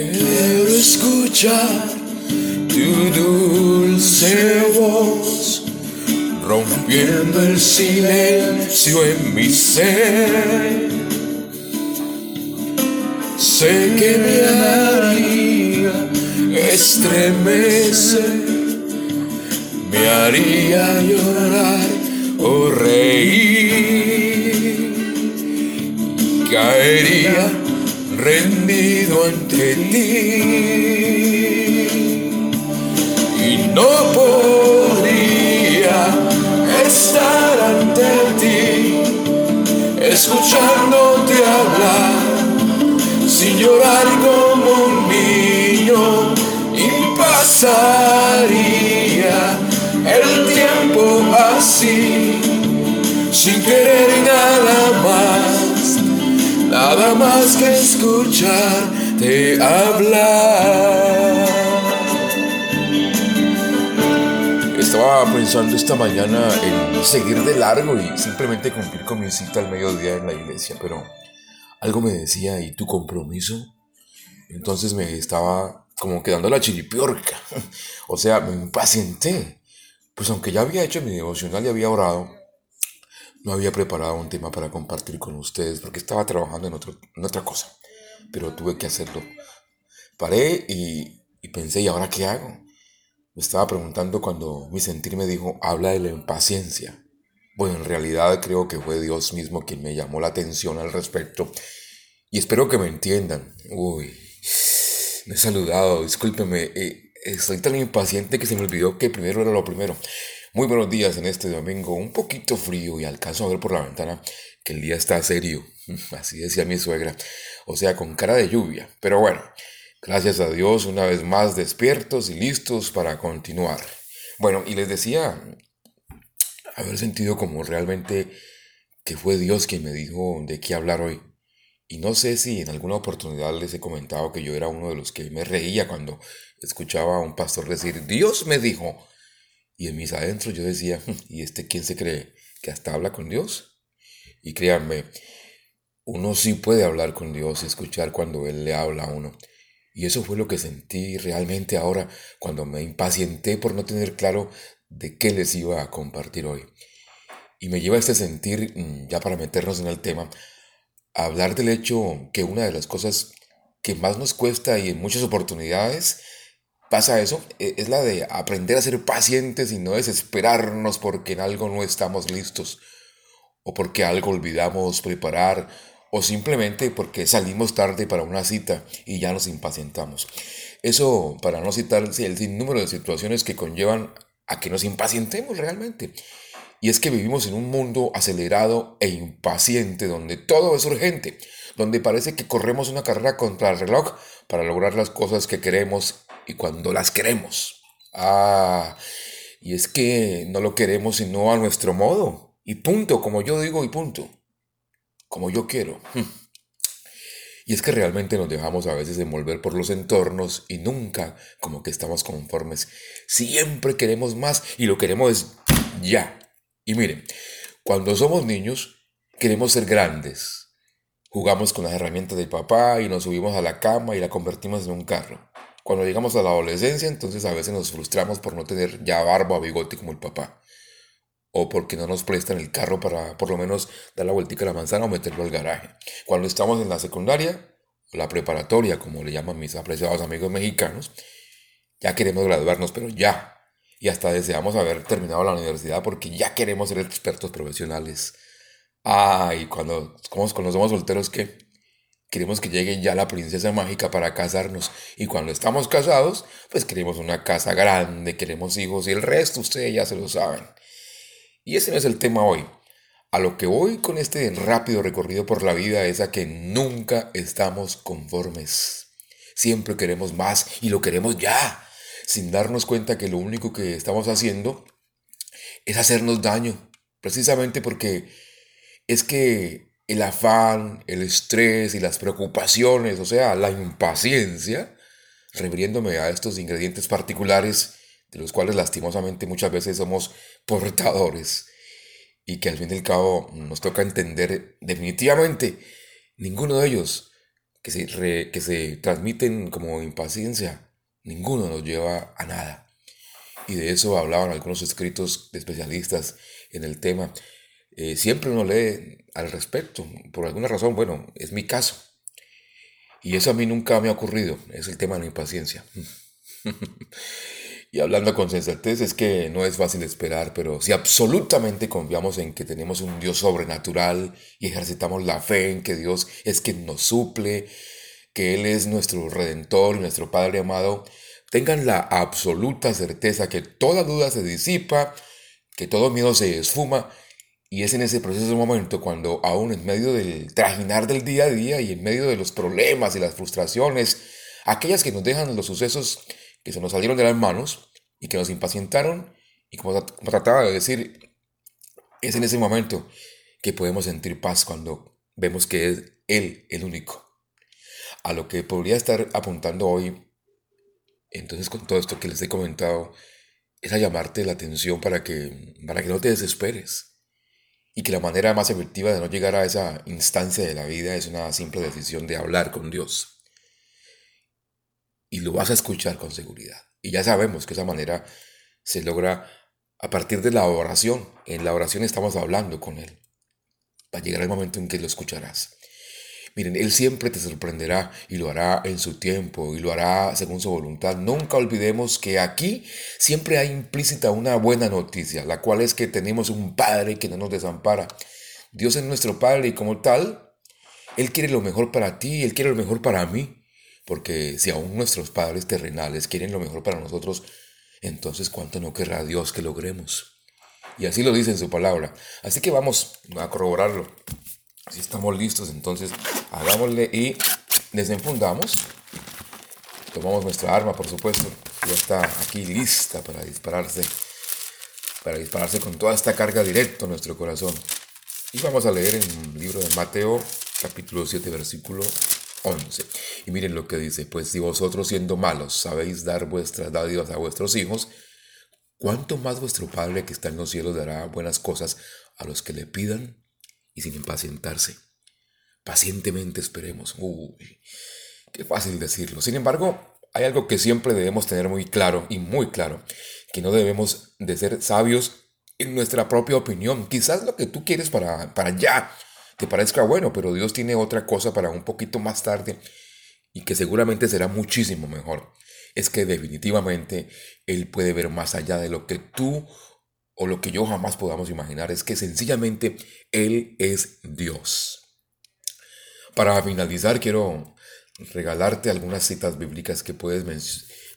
Quiero escuchar tu dulce voz, rompiendo el silencio en mi ser. Sé que me haría estremecer, me haría llorar o reír, caería rendido ante ti. Y no podría estar ante ti escuchándote hablar sin llorar como un niño y pasaría el tiempo así sin querer nada más que escucharte hablar. Estaba pensando esta mañana en seguir de largo y simplemente cumplir con mi cita al mediodía en la iglesia, pero algo me decía, ¿y tu compromiso? Entonces me estaba como quedando la chiripiorca, o sea, me impacienté. Pues aunque ya había hecho mi devocional y había orado, no había preparado un tema para compartir con ustedes porque estaba trabajando en, otro, en otra cosa, pero tuve que hacerlo. Paré y, y pensé, ¿y ahora qué hago? Me estaba preguntando cuando mi sentir me dijo, habla de la impaciencia. Bueno, en realidad creo que fue Dios mismo quien me llamó la atención al respecto. Y espero que me entiendan. Uy, me he saludado, discúlpeme. Eh, estoy tan impaciente que se me olvidó que primero era lo primero. Muy buenos días en este domingo, un poquito frío y alcanzo a ver por la ventana que el día está serio, así decía mi suegra, o sea, con cara de lluvia. Pero bueno, gracias a Dios una vez más despiertos y listos para continuar. Bueno, y les decía haber sentido como realmente que fue Dios quien me dijo de qué hablar hoy. Y no sé si en alguna oportunidad les he comentado que yo era uno de los que me reía cuando escuchaba a un pastor decir, Dios me dijo, y en mis adentros yo decía, ¿y este quién se cree? ¿Que hasta habla con Dios? Y créanme, uno sí puede hablar con Dios y escuchar cuando Él le habla a uno. Y eso fue lo que sentí realmente ahora cuando me impacienté por no tener claro de qué les iba a compartir hoy. Y me lleva a este sentir, mm, ya para meternos en el tema, a hablar del hecho que una de las cosas que más nos cuesta y en muchas oportunidades pasa eso, e, es la de aprender a ser pacientes y no desesperarnos porque en algo no estamos listos o porque algo olvidamos preparar o simplemente porque salimos tarde para una cita y ya nos impacientamos. Eso para no citar el sinnúmero de situaciones que conllevan a que nos impacientemos realmente. Y es que vivimos en un mundo acelerado e impaciente donde todo es urgente, donde parece que corremos una carrera contra el reloj para lograr las cosas que queremos y cuando las queremos. Ah, y es que no lo queremos sino a nuestro modo. Y punto, como yo digo y punto. Como yo quiero. Y es que realmente nos dejamos a veces envolver por los entornos y nunca como que estamos conformes. Siempre queremos más y lo queremos ya. Y miren, cuando somos niños queremos ser grandes. Jugamos con las herramientas del papá y nos subimos a la cama y la convertimos en un carro. Cuando llegamos a la adolescencia, entonces a veces nos frustramos por no tener ya barba o bigote como el papá. O porque no nos prestan el carro para por lo menos dar la vueltica a la manzana o meterlo al garaje. Cuando estamos en la secundaria, o la preparatoria, como le llaman mis apreciados amigos mexicanos, ya queremos graduarnos, pero ya. Y hasta deseamos haber terminado la universidad porque ya queremos ser expertos profesionales. Ay, cuando, cuando somos solteros, ¿qué? Queremos que llegue ya la princesa mágica para casarnos. Y cuando estamos casados, pues queremos una casa grande, queremos hijos y el resto ustedes ya se lo saben. Y ese no es el tema hoy. A lo que voy con este rápido recorrido por la vida es a que nunca estamos conformes. Siempre queremos más y lo queremos ya, sin darnos cuenta que lo único que estamos haciendo es hacernos daño. Precisamente porque es que el afán, el estrés y las preocupaciones, o sea, la impaciencia, refiriéndome a estos ingredientes particulares de los cuales lastimosamente muchas veces somos portadores y que al fin y al cabo nos toca entender definitivamente ninguno de ellos que se, que se transmiten como impaciencia, ninguno nos lleva a nada. Y de eso hablaban algunos escritos de especialistas en el tema. Eh, siempre uno lee al respecto, por alguna razón, bueno, es mi caso. Y eso a mí nunca me ha ocurrido, es el tema de la impaciencia. y hablando con sensatez, es que no es fácil esperar, pero si absolutamente confiamos en que tenemos un Dios sobrenatural y ejercitamos la fe en que Dios es quien nos suple, que Él es nuestro redentor y nuestro Padre amado, tengan la absoluta certeza que toda duda se disipa, que todo miedo se esfuma, y es en ese proceso momento cuando aún en medio del trajinar del día a día y en medio de los problemas y las frustraciones, aquellas que nos dejan los sucesos que se nos salieron de las manos y que nos impacientaron, y como trataba de decir, es en ese momento que podemos sentir paz cuando vemos que es Él el único. A lo que podría estar apuntando hoy entonces con todo esto que les he comentado, es a llamarte la atención para que, para que no te desesperes. Y que la manera más efectiva de no llegar a esa instancia de la vida es una simple decisión de hablar con Dios. Y lo vas a escuchar con seguridad. Y ya sabemos que esa manera se logra a partir de la oración. En la oración estamos hablando con Él. Va a llegar el momento en que lo escucharás. Miren, Él siempre te sorprenderá y lo hará en su tiempo y lo hará según su voluntad. Nunca olvidemos que aquí siempre hay implícita una buena noticia, la cual es que tenemos un Padre que no nos desampara. Dios es nuestro Padre y como tal, Él quiere lo mejor para ti, Él quiere lo mejor para mí. Porque si aún nuestros padres terrenales quieren lo mejor para nosotros, entonces cuánto no querrá Dios que logremos. Y así lo dice en su palabra. Así que vamos a corroborarlo. Si estamos listos, entonces hagámosle y desenfundamos. Tomamos nuestra arma, por supuesto. Ya está aquí lista para dispararse. Para dispararse con toda esta carga directo a nuestro corazón. Y vamos a leer en el libro de Mateo, capítulo 7, versículo 11. Y miren lo que dice, pues si vosotros siendo malos sabéis dar vuestras dádivas a vuestros hijos, ¿cuánto más vuestro Padre que está en los cielos dará buenas cosas a los que le pidan? Y sin impacientarse. Pacientemente esperemos. Uy, qué fácil decirlo. Sin embargo, hay algo que siempre debemos tener muy claro y muy claro, que no debemos de ser sabios en nuestra propia opinión. Quizás lo que tú quieres para, para ya te parezca bueno, pero Dios tiene otra cosa para un poquito más tarde y que seguramente será muchísimo mejor. Es que definitivamente Él puede ver más allá de lo que tú o lo que yo jamás podamos imaginar es que sencillamente Él es Dios. Para finalizar, quiero regalarte algunas citas bíblicas que puedes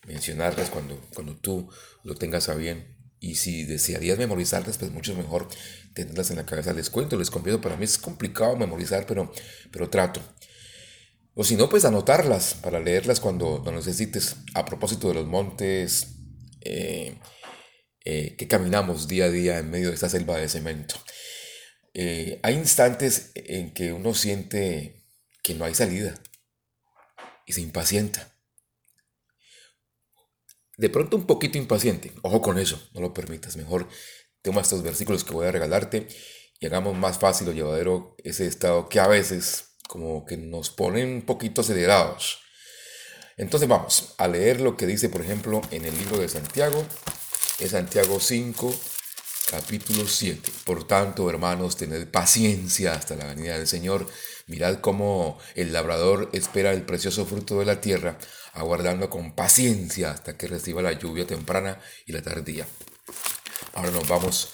mencionarlas cuando, cuando tú lo tengas a bien. Y si desearías memorizarlas, pues mucho mejor tenerlas en la cabeza. Les cuento, les confieso, para mí es complicado memorizar, pero, pero trato. O si no, pues anotarlas para leerlas cuando lo necesites. A propósito de los montes, eh, eh, que caminamos día a día en medio de esta selva de cemento. Eh, hay instantes en que uno siente que no hay salida y se impacienta. De pronto un poquito impaciente. Ojo con eso, no lo permitas. Mejor toma estos versículos que voy a regalarte y hagamos más fácil o llevadero ese estado que a veces como que nos ponen un poquito acelerados. Entonces vamos a leer lo que dice, por ejemplo, en el libro de Santiago, es Santiago 5, capítulo 7. Por tanto, hermanos, tened paciencia hasta la venida del Señor. Mirad cómo el labrador espera el precioso fruto de la tierra, aguardando con paciencia hasta que reciba la lluvia temprana y la tardía. Ahora nos vamos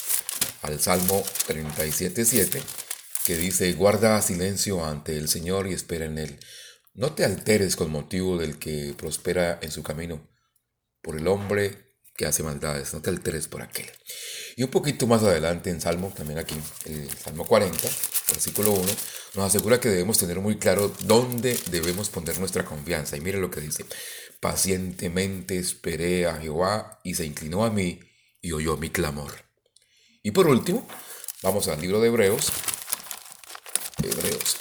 al Salmo 37.7, que dice, guarda silencio ante el Señor y espera en Él. No te alteres con motivo del que prospera en su camino, por el hombre que hace maldades, no te alteres por aquel. Y un poquito más adelante en Salmo, también aquí, el Salmo 40, versículo 1, nos asegura que debemos tener muy claro dónde debemos poner nuestra confianza. Y mire lo que dice, pacientemente esperé a Jehová y se inclinó a mí y oyó mi clamor. Y por último, vamos al libro de Hebreos, Hebreos,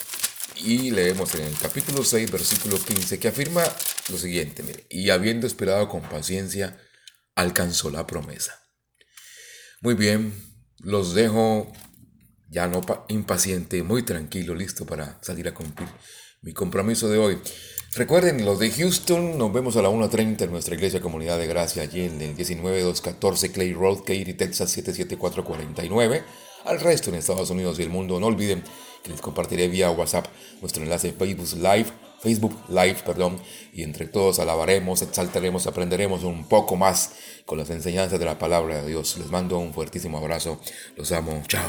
y leemos en el capítulo 6, versículo 15, que afirma lo siguiente, mire, y habiendo esperado con paciencia, alcanzó la promesa. Muy bien, los dejo ya no impaciente, muy tranquilo, listo para salir a cumplir mi compromiso de hoy. Recuerden, los de Houston, nos vemos a la 1.30 en nuestra iglesia Comunidad de Gracia, allí en el 19214 Clay Road, Katy, Texas 77449. Al resto en Estados Unidos y el mundo, no olviden que les compartiré vía WhatsApp nuestro enlace Facebook Live, Facebook Live, perdón, y entre todos alabaremos, exaltaremos, aprenderemos un poco más con las enseñanzas de la palabra de Dios. Les mando un fuertísimo abrazo, los amo, chao.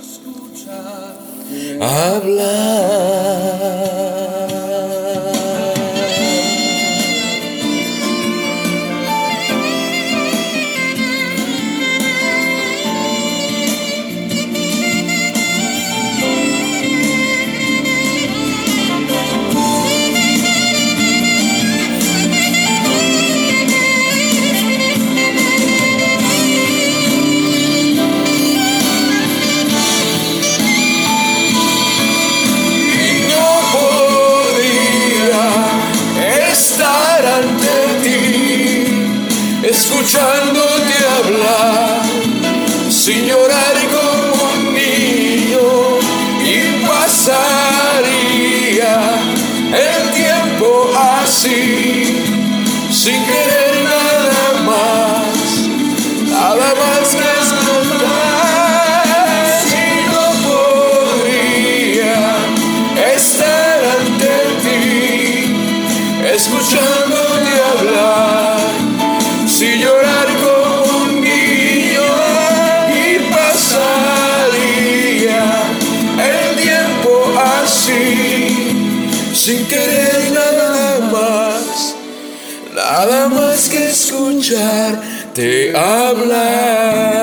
escuchándote sin querer nada más, nada más que escucharte hablar.